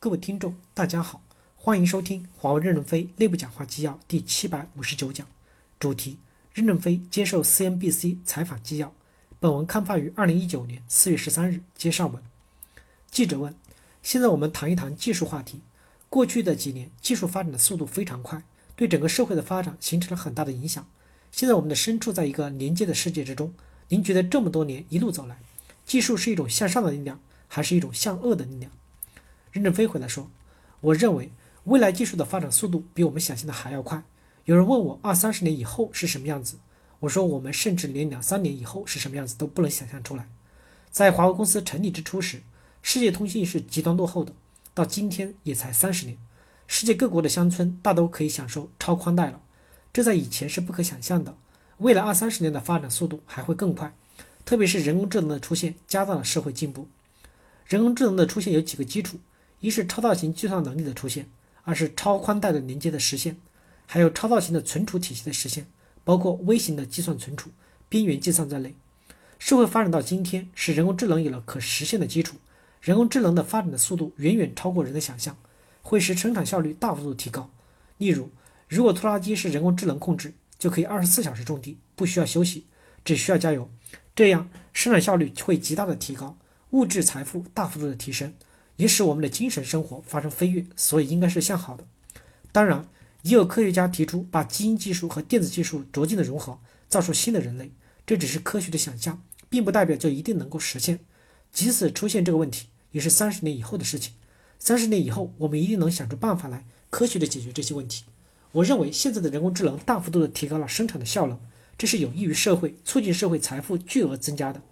各位听众，大家好，欢迎收听华为任正非内部讲话纪要第七百五十九讲，主题：任正非接受 CNBC 采访纪要。本文刊发于二零一九年四月十三日。接上文，记者问：现在我们谈一谈技术话题。过去的几年，技术发展的速度非常快，对整个社会的发展形成了很大的影响。现在我们的身处在一个连接的世界之中。您觉得这么多年一路走来，技术是一种向上的力量，还是一种向恶的力量？任正非回答说：“我认为未来技术的发展速度比我们想象的还要快。有人问我二三十年以后是什么样子，我说我们甚至连两三年以后是什么样子都不能想象出来。在华为公司成立之初时，世界通信是极端落后的，到今天也才三十年，世界各国的乡村大都可以享受超宽带了，这在以前是不可想象的。未来二三十年的发展速度还会更快，特别是人工智能的出现，加大了社会进步。人工智能的出现有几个基础。”一是超大型计算能力的出现，二是超宽带的连接的实现，还有超大型的存储体系的实现，包括微型的计算存储、边缘计算在内。社会发展到今天，使人工智能有了可实现的基础。人工智能的发展的速度远远超过人的想象，会使生产效率大幅度提高。例如，如果拖拉机是人工智能控制，就可以二十四小时种地，不需要休息，只需要加油，这样生产效率会极大的提高，物质财富大幅度的提升。也使我们的精神生活发生飞跃，所以应该是向好的。当然，也有科学家提出把基因技术和电子技术逐渐的融合，造出新的人类。这只是科学的想象，并不代表就一定能够实现。即使出现这个问题，也是三十年以后的事情。三十年以后，我们一定能想出办法来，科学的解决这些问题。我认为现在的人工智能大幅度的提高了生产的效能，这是有益于社会，促进社会财富巨额增加的。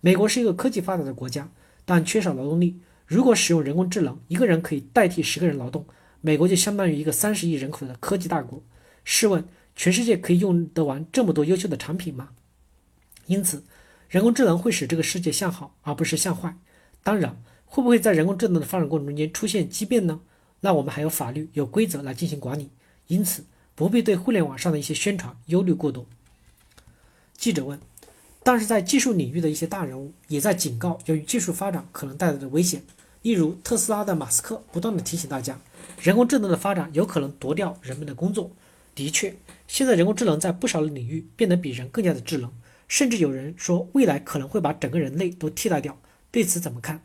美国是一个科技发达的国家，但缺少劳动力。如果使用人工智能，一个人可以代替十个人劳动，美国就相当于一个三十亿人口的科技大国。试问，全世界可以用得完这么多优秀的产品吗？因此，人工智能会使这个世界向好，而不是向坏。当然，会不会在人工智能的发展过程中间出现畸变呢？那我们还有法律、有规则来进行管理。因此，不必对互联网上的一些宣传忧虑过多。记者问：但是在技术领域的一些大人物也在警告，由于技术发展可能带来的危险。例如，特斯拉的马斯克不断的提醒大家，人工智能的发展有可能夺掉人们的工作。的确，现在人工智能在不少领域变得比人更加的智能，甚至有人说未来可能会把整个人类都替代掉。对此怎么看？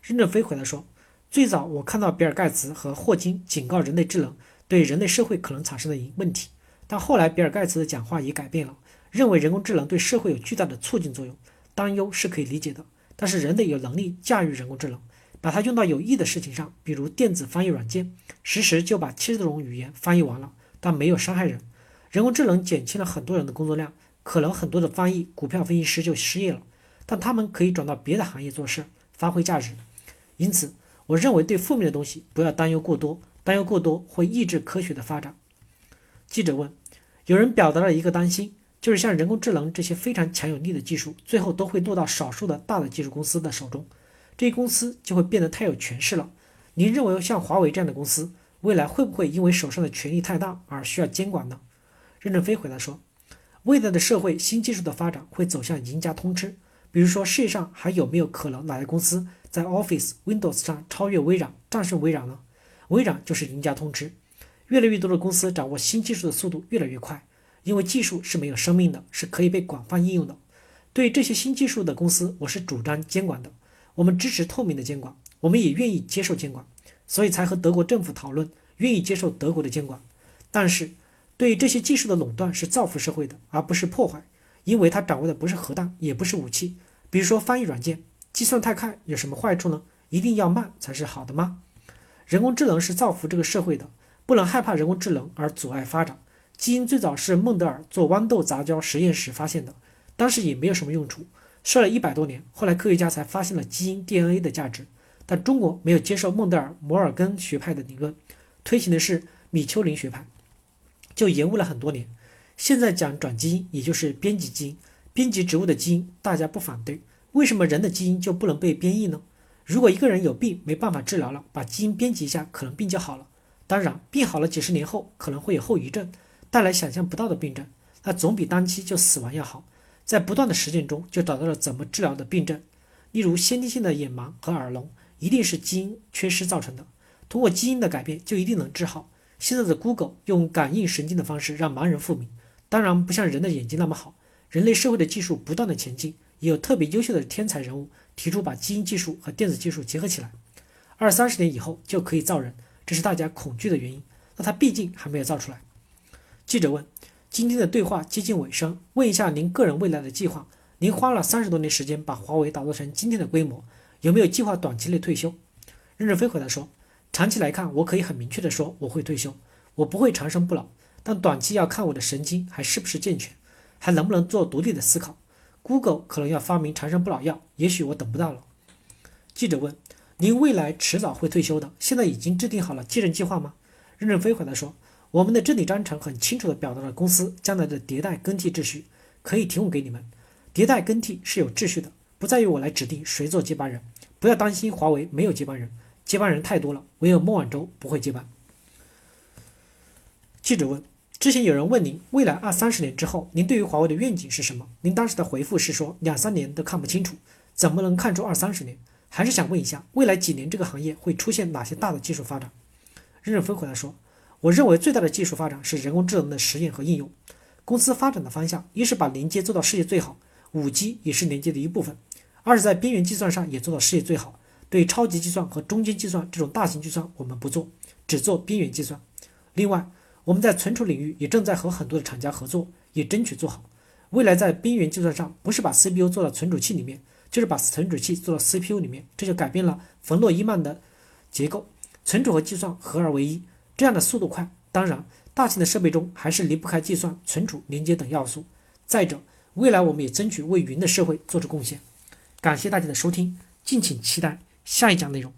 任正非回答说：“最早我看到比尔盖茨和霍金警告人类智能对人类社会可能产生的问题，但后来比尔盖茨的讲话也改变了，认为人工智能对社会有巨大的促进作用。担忧是可以理解的，但是人类有能力驾驭人工智能。”把它用到有益的事情上，比如电子翻译软件，实时就把七十多种语言翻译完了，但没有伤害人。人工智能减轻了很多人的工作量，可能很多的翻译、股票分析师就失业了，但他们可以转到别的行业做事，发挥价值。因此，我认为对负面的东西不要担忧过多，担忧过多会抑制科学的发展。记者问，有人表达了一个担心，就是像人工智能这些非常强有力的技术，最后都会落到少数的大的技术公司的手中。这些公司就会变得太有权势了。您认为像华为这样的公司，未来会不会因为手上的权力太大而需要监管呢？任正非回答说：“未来的社会，新技术的发展会走向赢家通吃。比如说，世界上还有没有可能哪家公司在 Office、Windows 上超越微软、战胜微软呢？微软就是赢家通吃。越来越多的公司掌握新技术的速度越来越快，因为技术是没有生命的，是可以被广泛应用的。对这些新技术的公司，我是主张监管的。”我们支持透明的监管，我们也愿意接受监管，所以才和德国政府讨论，愿意接受德国的监管。但是，对这些技术的垄断是造福社会的，而不是破坏，因为它掌握的不是核弹，也不是武器。比如说翻译软件，计算太快有什么坏处呢？一定要慢才是好的吗？人工智能是造福这个社会的，不能害怕人工智能而阻碍发展。基因最早是孟德尔做豌豆杂交实验时发现的，当时也没有什么用处。说了一百多年，后来科学家才发现了基因 DNA 的价值，但中国没有接受孟德尔、摩尔根学派的理论，推行的是米丘林学派，就延误了很多年。现在讲转基因，也就是编辑基因，编辑植物的基因，大家不反对，为什么人的基因就不能被编译呢？如果一个人有病没办法治疗了，把基因编辑一下，可能病就好了。当然，病好了几十年后可能会有后遗症，带来想象不到的病症，那总比当期就死亡要好。在不断的实践中，就找到了怎么治疗的病症，例如先天性的眼盲和耳聋，一定是基因缺失造成的。通过基因的改变就一定能治好。现在的 Google 用感应神经的方式让盲人复明，当然不像人的眼睛那么好。人类社会的技术不断的前进，也有特别优秀的天才人物提出把基因技术和电子技术结合起来，二三十年以后就可以造人，这是大家恐惧的原因。那他毕竟还没有造出来。记者问：今天的对话接近尾声，问一下您个人未来的计划。您花了三十多年时间把华为打造成今天的规模，有没有计划短期内退休？任正非回答说：长期来看，我可以很明确的说我会退休，我不会长生不老。但短期要看我的神经还是不是健全。还能不能做独立的思考？Google 可能要发明长生不老药，也许我等不到了。记者问：“您未来迟早会退休的，现在已经制定好了继任计划吗？”任正非回答说：“我们的治理章程很清楚地表达了公司将来的迭代更替秩序，可以提供给你们。迭代更替是有秩序的，不在于我来指定谁做接班人。不要担心华为没有接班人，接班人太多了，唯有孟晚舟不会接班。”记者问。之前有人问您，未来二三十年之后，您对于华为的愿景是什么？您当时的回复是说两三年都看不清楚，怎么能看出二三十年？还是想问一下，未来几年这个行业会出现哪些大的技术发展？任正非回答说，我认为最大的技术发展是人工智能的实验和应用。公司发展的方向，一是把连接做到世界最好，五 G 也是连接的一部分；二是在边缘计算上也做到世界最好。对超级计算和中间计算这种大型计算，我们不做，只做边缘计算。另外，我们在存储领域也正在和很多的厂家合作，也争取做好。未来在边缘计算上，不是把 CPU 做到存储器里面，就是把存储器做到 CPU 里面，这就改变了冯诺依曼的结构，存储和计算合二为一，这样的速度快。当然，大型的设备中还是离不开计算、存储、连接等要素。再者，未来我们也争取为云的社会做出贡献。感谢大家的收听，敬请期待下一讲内容。